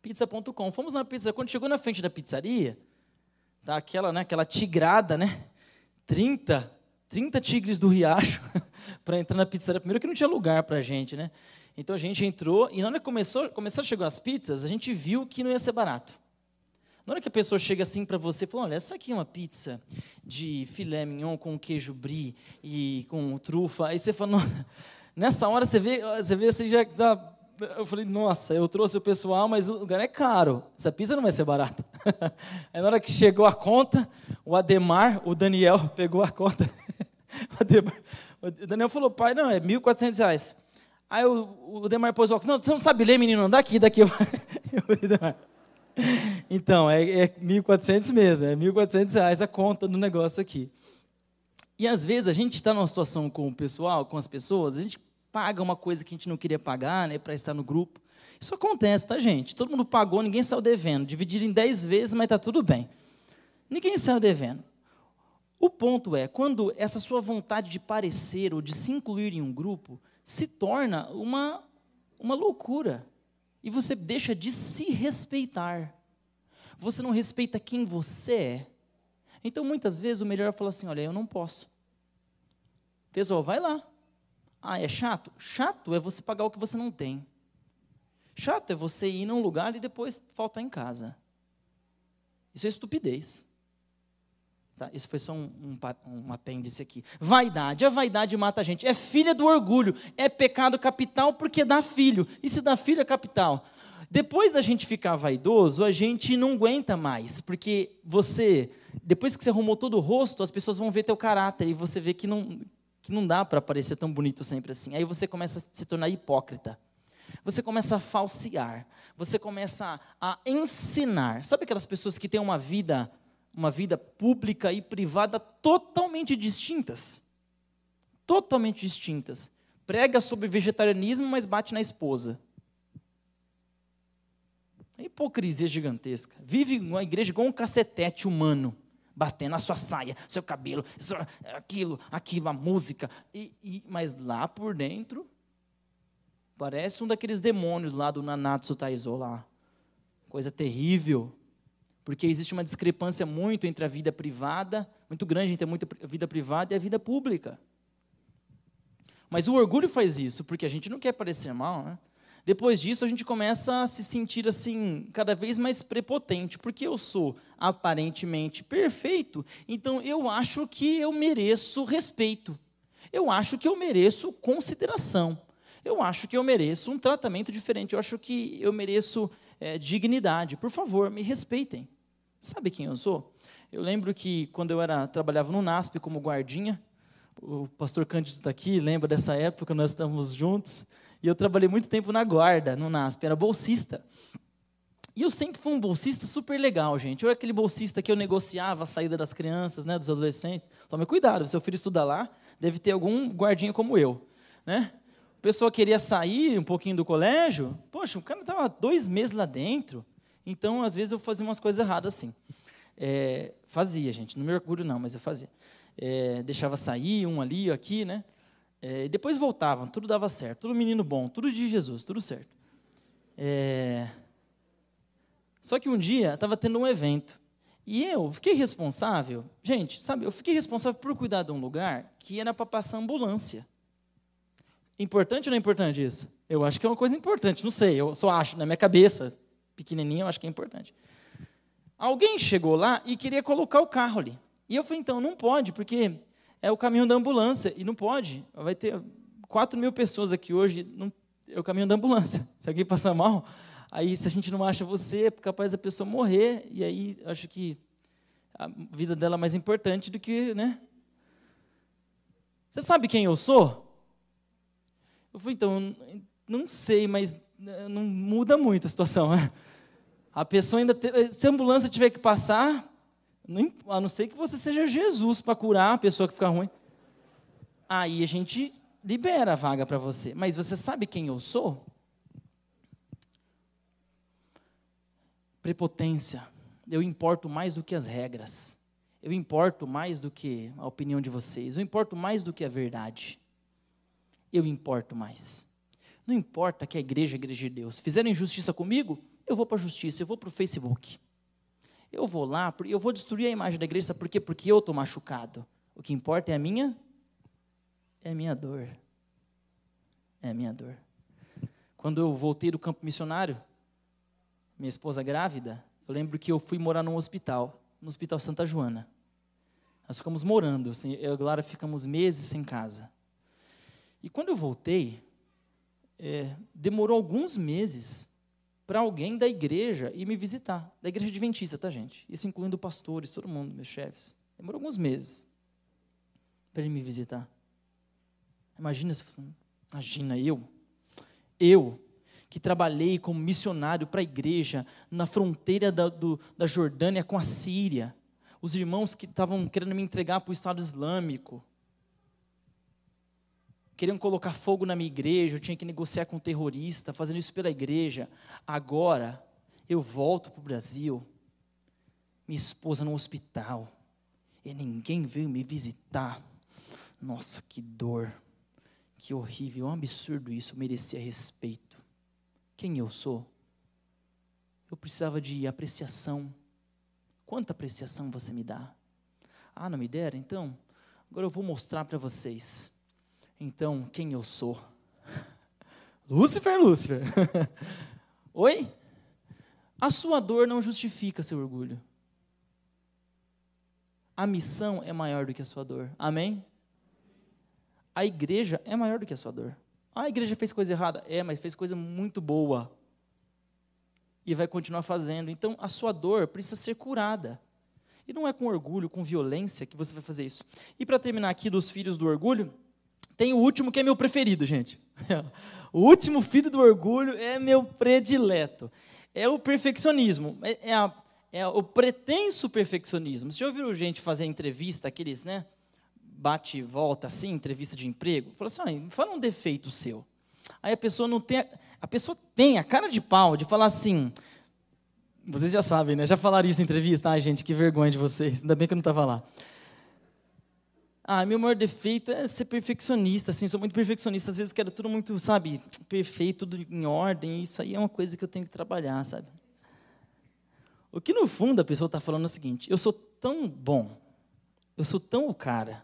Pizza.com. Fomos na pizza, quando chegou na frente da pizzaria, tá aquela, né, aquela tigrada, né? 30, 30 tigres do riacho para entrar na pizzaria. Primeiro que não tinha lugar para a gente, né? Então a gente entrou, e na hora que começou, começaram a chegar as pizzas, a gente viu que não ia ser barato. Na hora que a pessoa chega assim para você e fala, olha, essa aqui é uma pizza de filé mignon com queijo brie e com trufa. Aí você fala, nessa hora você vê, você vê assim, já tá... Eu falei, nossa, eu trouxe o pessoal, mas o lugar é caro. Essa pizza não vai ser barata. Aí na hora que chegou a conta, o Ademar, o Daniel, pegou a conta. O, Ademar, o Daniel falou, pai, não, é R$ 1.400. Aí o, o Ademar pôs o óculos, não, você não sabe ler, menino, daqui, daqui. Eu falei, então, é, é 1.400 mesmo, é 1.400 reais a conta do negócio aqui. E às vezes a gente está numa situação com o pessoal, com as pessoas, a gente paga uma coisa que a gente não queria pagar, né, para estar no grupo. Isso acontece, tá, gente? Todo mundo pagou, ninguém saiu devendo. Dividir em 10 vezes, mas está tudo bem. Ninguém saiu devendo. O ponto é, quando essa sua vontade de parecer ou de se incluir em um grupo se torna uma, uma loucura e você deixa de se respeitar. Você não respeita quem você é. Então, muitas vezes, o melhor é falar assim: olha, eu não posso. Pessoal, vai lá. Ah, é chato? Chato é você pagar o que você não tem. Chato é você ir num lugar e depois faltar em casa. Isso é estupidez. Tá, isso foi só um, um, um, apêndice aqui. Vaidade. A vaidade mata a gente. É filha do orgulho. É pecado capital porque dá filho. E se dá filho é capital. Depois da gente ficar vaidoso, a gente não aguenta mais. Porque você, depois que você arrumou todo o rosto, as pessoas vão ver teu caráter. E você vê que não, que não dá para parecer tão bonito sempre assim. Aí você começa a se tornar hipócrita. Você começa a falsear. Você começa a ensinar. Sabe aquelas pessoas que têm uma vida uma vida pública e privada totalmente distintas. Totalmente distintas. Prega sobre vegetarianismo, mas bate na esposa. É hipocrisia gigantesca. Vive uma igreja com um cacetete humano, batendo a sua saia, seu cabelo, aquilo, aquilo, a música. E, e, mas lá por dentro, parece um daqueles demônios lá do Nanatsu Taizo lá. Coisa terrível porque existe uma discrepância muito entre a vida privada, muito grande entre a vida privada e a vida pública. Mas o orgulho faz isso, porque a gente não quer parecer mal, né? Depois disso, a gente começa a se sentir assim, cada vez mais prepotente, porque eu sou aparentemente perfeito, então eu acho que eu mereço respeito. Eu acho que eu mereço consideração. Eu acho que eu mereço um tratamento diferente. Eu acho que eu mereço é, dignidade. Por favor, me respeitem. Sabe quem eu sou? Eu lembro que quando eu era trabalhava no NASP como guardinha, o pastor Cândido está aqui, lembra dessa época, nós estávamos juntos, e eu trabalhei muito tempo na guarda, no NASP, era bolsista. E eu sempre fui um bolsista super legal, gente. Eu era aquele bolsista que eu negociava a saída das crianças, né, dos adolescentes. Tome cuidado, seu filho estuda lá, deve ter algum guardinha como eu. Né? A pessoa queria sair um pouquinho do colégio, poxa, o cara estava dois meses lá dentro, então, às vezes, eu fazia umas coisas erradas assim. É, fazia, gente, não me orgulho não, mas eu fazia. É, deixava sair, um ali, aqui, né? É, depois voltavam, tudo dava certo, tudo menino bom, tudo de Jesus, tudo certo. É, só que um dia estava tendo um evento e eu fiquei responsável, gente, sabe, eu fiquei responsável por cuidar de um lugar que era para passar ambulância. Importante ou não é importante isso? Eu acho que é uma coisa importante, não sei, eu só acho na minha cabeça pequenininho, eu acho que é importante. Alguém chegou lá e queria colocar o carro ali. E eu falei, então, não pode, porque é o caminho da ambulância, e não pode. Vai ter 4 mil pessoas aqui hoje, não, é o caminho da ambulância. Se alguém passar mal, aí se a gente não acha você, é capaz da pessoa morrer, e aí acho que a vida dela é mais importante do que, né? Você sabe quem eu sou? Eu falei, então, não sei, mas né, não muda muito a situação. Né? A pessoa ainda, te, se a ambulância tiver que passar, A não ser que você seja Jesus para curar a pessoa que fica ruim. Aí a gente libera a vaga para você. Mas você sabe quem eu sou? Prepotência. Eu importo mais do que as regras. Eu importo mais do que a opinião de vocês. Eu importo mais do que a verdade. Eu importo mais. Não importa que a igreja é a igreja de Deus. Fizeram injustiça comigo? Eu vou para a justiça, eu vou para o Facebook. Eu vou lá, eu vou destruir a imagem da igreja, por quê? Porque eu estou machucado. O que importa é a minha, é a minha dor. É a minha dor. Quando eu voltei do campo missionário, minha esposa grávida, eu lembro que eu fui morar num hospital, no Hospital Santa Joana. Nós ficamos morando, assim, eu e a Glória ficamos meses sem casa. E quando eu voltei, é, demorou alguns meses para alguém da igreja ir me visitar, da igreja adventista, tá, gente? Isso incluindo pastores, todo mundo, meus chefes. Demorou alguns meses para ele me visitar. Imagina se imagina eu, eu que trabalhei como missionário para a igreja na fronteira da, do, da Jordânia com a Síria, os irmãos que estavam querendo me entregar para o Estado Islâmico, queriam colocar fogo na minha igreja, eu tinha que negociar com um terrorista, fazendo isso pela igreja. Agora, eu volto para o Brasil, minha esposa no hospital, e ninguém veio me visitar. Nossa, que dor, que horrível, é um absurdo isso, eu merecia respeito. Quem eu sou? Eu precisava de apreciação. Quanta apreciação você me dá? Ah, não me dera? Então, agora eu vou mostrar para vocês então, quem eu sou? Lúcifer, Lúcifer. Oi? A sua dor não justifica seu orgulho. A missão é maior do que a sua dor. Amém? A igreja é maior do que a sua dor. A igreja fez coisa errada. É, mas fez coisa muito boa. E vai continuar fazendo. Então, a sua dor precisa ser curada. E não é com orgulho, com violência que você vai fazer isso. E para terminar aqui dos filhos do orgulho, tem o último que é meu preferido, gente. O último filho do orgulho é meu predileto. É o perfeccionismo. É, é, a, é o pretenso perfeccionismo. Você já ouviu gente fazer entrevista, aqueles, né? Bate e volta assim, entrevista de emprego? Fala assim, ah, fala um defeito seu. Aí a pessoa não tem. A, pessoa tem a cara de pau de falar assim. Vocês já sabem, né? Já falaram isso em entrevista? Ai, gente, que vergonha de vocês. Ainda bem que eu não estava lá. Ah, meu maior defeito é ser perfeccionista, assim, sou muito perfeccionista, às vezes quero tudo muito, sabe, perfeito, tudo em ordem, isso aí é uma coisa que eu tenho que trabalhar, sabe? O que no fundo a pessoa está falando é o seguinte: eu sou tão bom, eu sou tão o cara,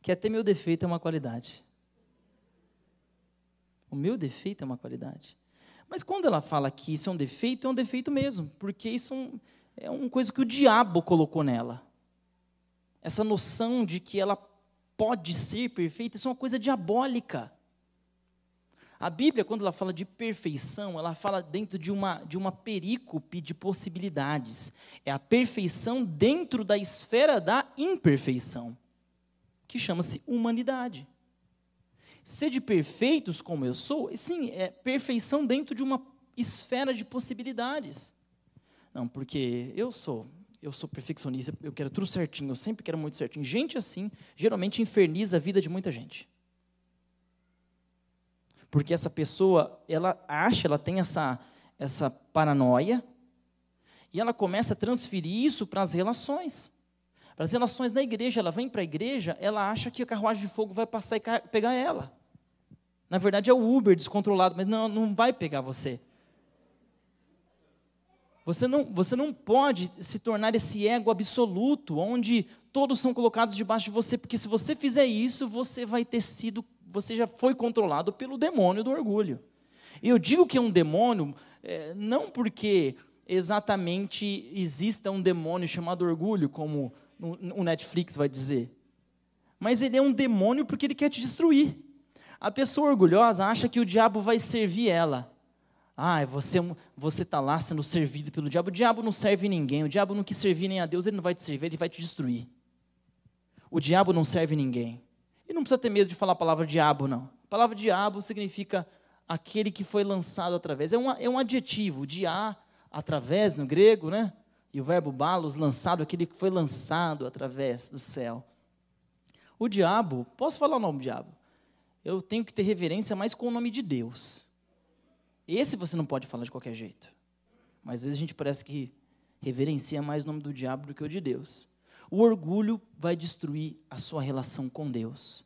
que até meu defeito é uma qualidade. O meu defeito é uma qualidade. Mas quando ela fala que isso é um defeito, é um defeito mesmo, porque isso é, um, é uma coisa que o diabo colocou nela essa noção de que ela pode ser perfeita, isso é uma coisa diabólica. A Bíblia, quando ela fala de perfeição, ela fala dentro de uma, de uma perícope de possibilidades. É a perfeição dentro da esfera da imperfeição, que chama-se humanidade. Sede perfeitos como eu sou, sim, é perfeição dentro de uma esfera de possibilidades. Não, porque eu sou eu sou perfeccionista, eu quero tudo certinho, eu sempre quero muito certinho. Gente assim, geralmente inferniza a vida de muita gente. Porque essa pessoa, ela acha, ela tem essa, essa paranoia, e ela começa a transferir isso para as relações. Para as relações na igreja, ela vem para a igreja, ela acha que a carruagem de fogo vai passar e pegar ela. Na verdade é o Uber descontrolado, mas não, não vai pegar você. Você não, você não pode se tornar esse ego absoluto, onde todos são colocados debaixo de você, porque se você fizer isso, você vai ter sido, você já foi controlado pelo demônio do orgulho. E eu digo que é um demônio, é, não porque exatamente exista um demônio chamado orgulho, como o Netflix vai dizer, mas ele é um demônio porque ele quer te destruir. A pessoa orgulhosa acha que o diabo vai servir ela. Ah, você você está lá sendo servido pelo diabo. O diabo não serve ninguém. O diabo não quis servir nem a Deus, ele não vai te servir, ele vai te destruir. O diabo não serve ninguém. E não precisa ter medo de falar a palavra diabo, não. A palavra diabo significa aquele que foi lançado através. É, uma, é um adjetivo, dia, através, no grego, né? E o verbo balos, lançado, aquele que foi lançado através do céu. O diabo, posso falar o nome do diabo? Eu tenho que ter reverência mais com o nome de Deus. Esse você não pode falar de qualquer jeito. Mas às vezes a gente parece que reverencia mais o nome do diabo do que o de Deus. O orgulho vai destruir a sua relação com Deus.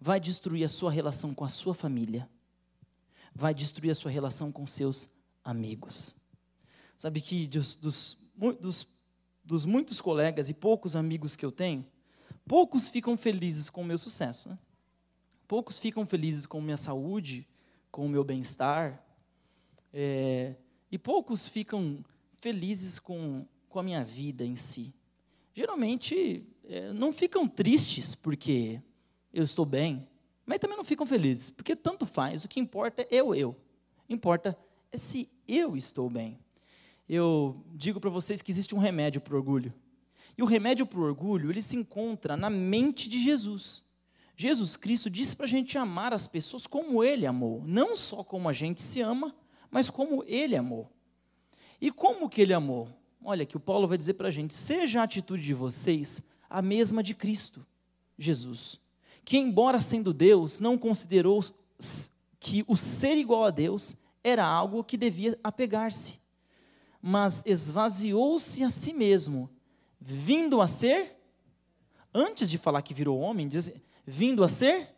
Vai destruir a sua relação com a sua família. Vai destruir a sua relação com seus amigos. Sabe que dos, dos, dos, dos muitos colegas e poucos amigos que eu tenho, poucos ficam felizes com o meu sucesso. Né? Poucos ficam felizes com minha saúde, com o meu bem-estar. É, e poucos ficam felizes com, com a minha vida em si. Geralmente, é, não ficam tristes porque eu estou bem, mas também não ficam felizes, porque tanto faz. O que importa é eu, eu. Importa é se eu estou bem. Eu digo para vocês que existe um remédio para o orgulho. E o remédio para o orgulho, ele se encontra na mente de Jesus. Jesus Cristo disse para a gente amar as pessoas como Ele amou. Não só como a gente se ama, mas como Ele amou. E como que Ele amou? Olha, que o Paulo vai dizer para a gente: seja a atitude de vocês a mesma de Cristo, Jesus, que, embora sendo Deus, não considerou que o ser igual a Deus era algo que devia apegar-se, mas esvaziou-se a si mesmo, vindo a ser, antes de falar que virou homem, diz, vindo a ser,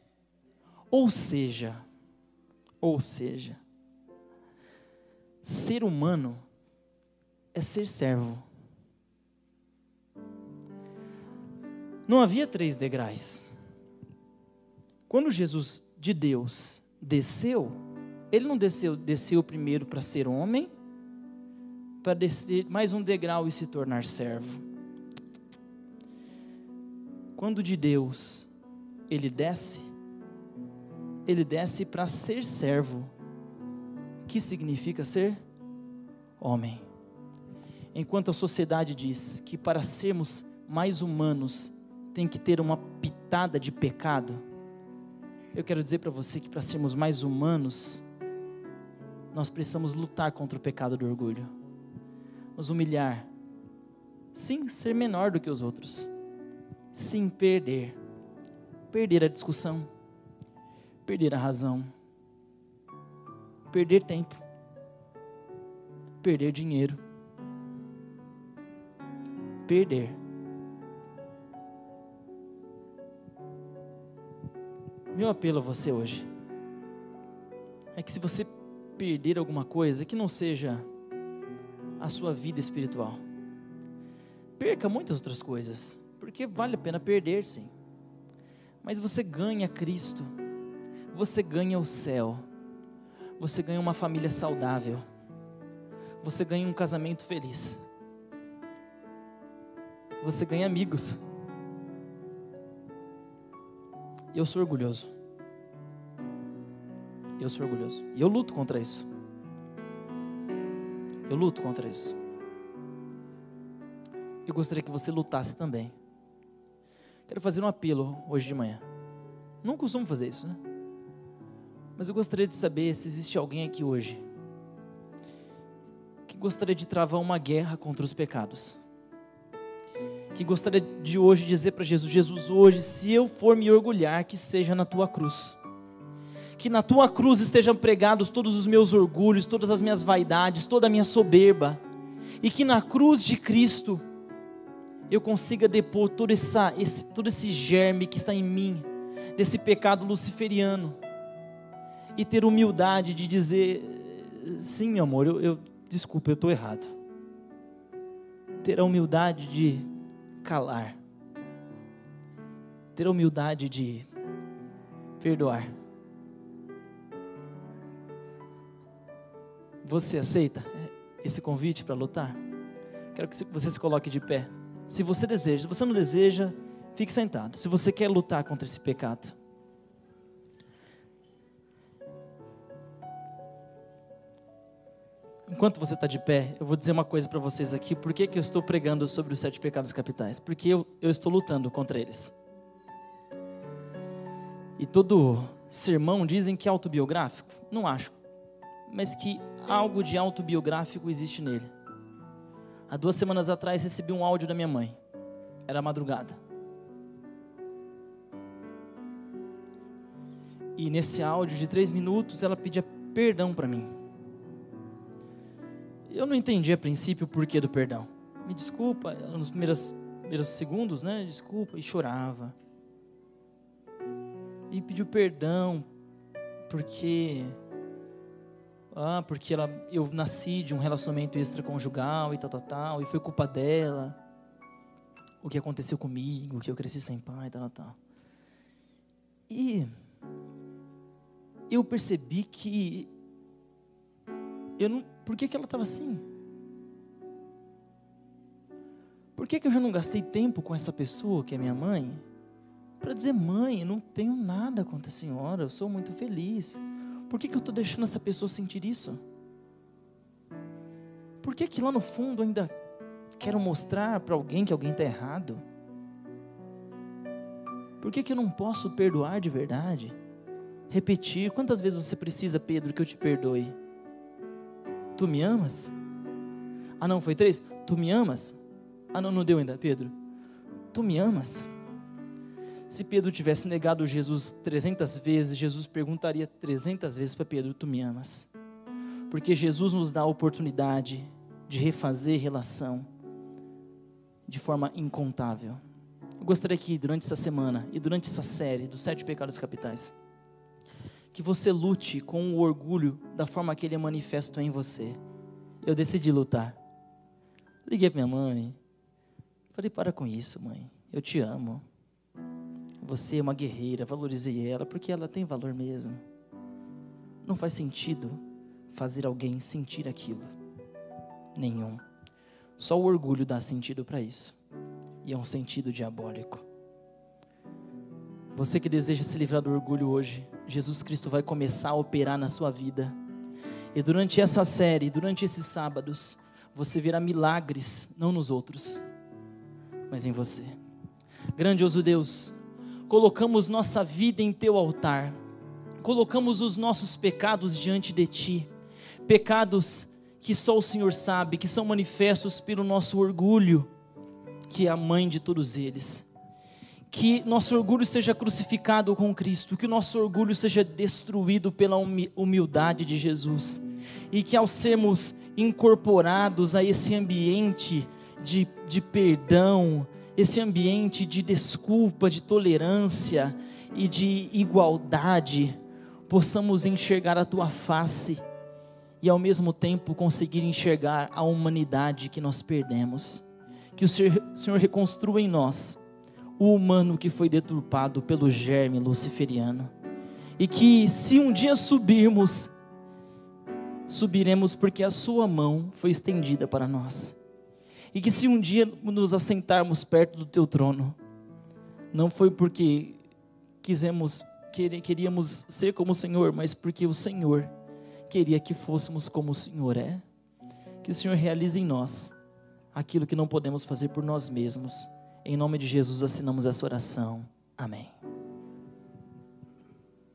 ou seja, ou seja, ser humano é ser servo. Não havia três degraus. Quando Jesus de Deus desceu, ele não desceu, desceu primeiro para ser homem, para descer mais um degrau e se tornar servo. Quando de Deus ele desce, ele desce para ser servo, que significa ser homem. Enquanto a sociedade diz que para sermos mais humanos tem que ter uma pitada de pecado, eu quero dizer para você que para sermos mais humanos, nós precisamos lutar contra o pecado do orgulho, nos humilhar, sim, ser menor do que os outros, sim, perder, perder a discussão, perder a razão, perder tempo, perder dinheiro, perder. Meu apelo a você hoje é que se você perder alguma coisa, que não seja a sua vida espiritual. Perca muitas outras coisas, porque vale a pena perder, sim. Mas você ganha Cristo, você ganha o céu, você ganha uma família saudável, você ganha um casamento feliz, você ganha amigos. Eu sou orgulhoso. Eu sou orgulhoso. E eu luto contra isso. Eu luto contra isso. Eu gostaria que você lutasse também. Quero fazer um apelo hoje de manhã. Não costumo fazer isso, né? Mas eu gostaria de saber se existe alguém aqui hoje que gostaria de travar uma guerra contra os pecados. Que gostaria de hoje dizer para Jesus: Jesus, hoje, se eu for me orgulhar, que seja na tua cruz. Que na tua cruz estejam pregados todos os meus orgulhos, todas as minhas vaidades, toda a minha soberba, e que na cruz de Cristo eu consiga depor todo, essa, esse, todo esse germe que está em mim, desse pecado luciferiano, e ter humildade de dizer: sim, meu amor, eu, eu desculpa, eu estou errado. Ter a humildade de calar, ter a humildade de perdoar. Você aceita esse convite para lutar? Quero que você se coloque de pé. Se você deseja, se você não deseja, fique sentado. Se você quer lutar contra esse pecado. Enquanto você está de pé, eu vou dizer uma coisa para vocês aqui. Por que, que eu estou pregando sobre os sete pecados capitais? Porque eu, eu estou lutando contra eles. E todo sermão dizem que é autobiográfico? Não acho. Mas que algo de autobiográfico existe nele. Há duas semanas atrás recebi um áudio da minha mãe. Era madrugada. E nesse áudio de três minutos ela pedia perdão para mim. Eu não entendi a princípio o porquê do perdão. Me desculpa, nos primeiros, primeiros segundos, né? Desculpa, e chorava. E pediu perdão porque ah, porque ela, eu nasci de um relacionamento extraconjugal e tal, tal, tal, e foi culpa dela. O que aconteceu comigo, que eu cresci sem pai, tal, tal. E eu percebi que eu não, por que, que ela estava assim? Por que, que eu já não gastei tempo com essa pessoa que é minha mãe? Para dizer, mãe, eu não tenho nada contra a senhora, eu sou muito feliz. Por que, que eu estou deixando essa pessoa sentir isso? Por que, que lá no fundo ainda quero mostrar para alguém que alguém está errado? Por que, que eu não posso perdoar de verdade? Repetir. Quantas vezes você precisa, Pedro, que eu te perdoe? Tu me amas? Ah, não, foi três? Tu me amas? Ah, não, não deu ainda, Pedro. Tu me amas? Se Pedro tivesse negado Jesus 300 vezes, Jesus perguntaria 300 vezes para Pedro: Tu me amas? Porque Jesus nos dá a oportunidade de refazer relação de forma incontável. Eu gostaria que durante essa semana e durante essa série dos sete pecados capitais, que você lute com o orgulho da forma que ele é manifesto em você. Eu decidi lutar. Liguei para minha mãe. Falei: Para com isso, mãe. Eu te amo. Você é uma guerreira, valorizei ela porque ela tem valor mesmo. Não faz sentido fazer alguém sentir aquilo. Nenhum. Só o orgulho dá sentido para isso. E é um sentido diabólico. Você que deseja se livrar do orgulho hoje, Jesus Cristo vai começar a operar na sua vida. E durante essa série, durante esses sábados, você verá milagres, não nos outros, mas em você. Grandioso Deus, colocamos nossa vida em teu altar, colocamos os nossos pecados diante de ti, pecados que só o Senhor sabe, que são manifestos pelo nosso orgulho, que é a mãe de todos eles. Que nosso orgulho seja crucificado com Cristo, que o nosso orgulho seja destruído pela humildade de Jesus, e que ao sermos incorporados a esse ambiente de, de perdão, esse ambiente de desculpa, de tolerância e de igualdade, possamos enxergar a tua face e ao mesmo tempo conseguir enxergar a humanidade que nós perdemos. Que o Senhor, Senhor reconstrua em nós o humano que foi deturpado pelo germe luciferiano. E que se um dia subirmos, subiremos porque a sua mão foi estendida para nós. E que se um dia nos assentarmos perto do teu trono, não foi porque quisemos, queríamos ser como o Senhor, mas porque o Senhor queria que fôssemos como o Senhor é. Que o Senhor realize em nós aquilo que não podemos fazer por nós mesmos. Em nome de Jesus assinamos essa oração. Amém.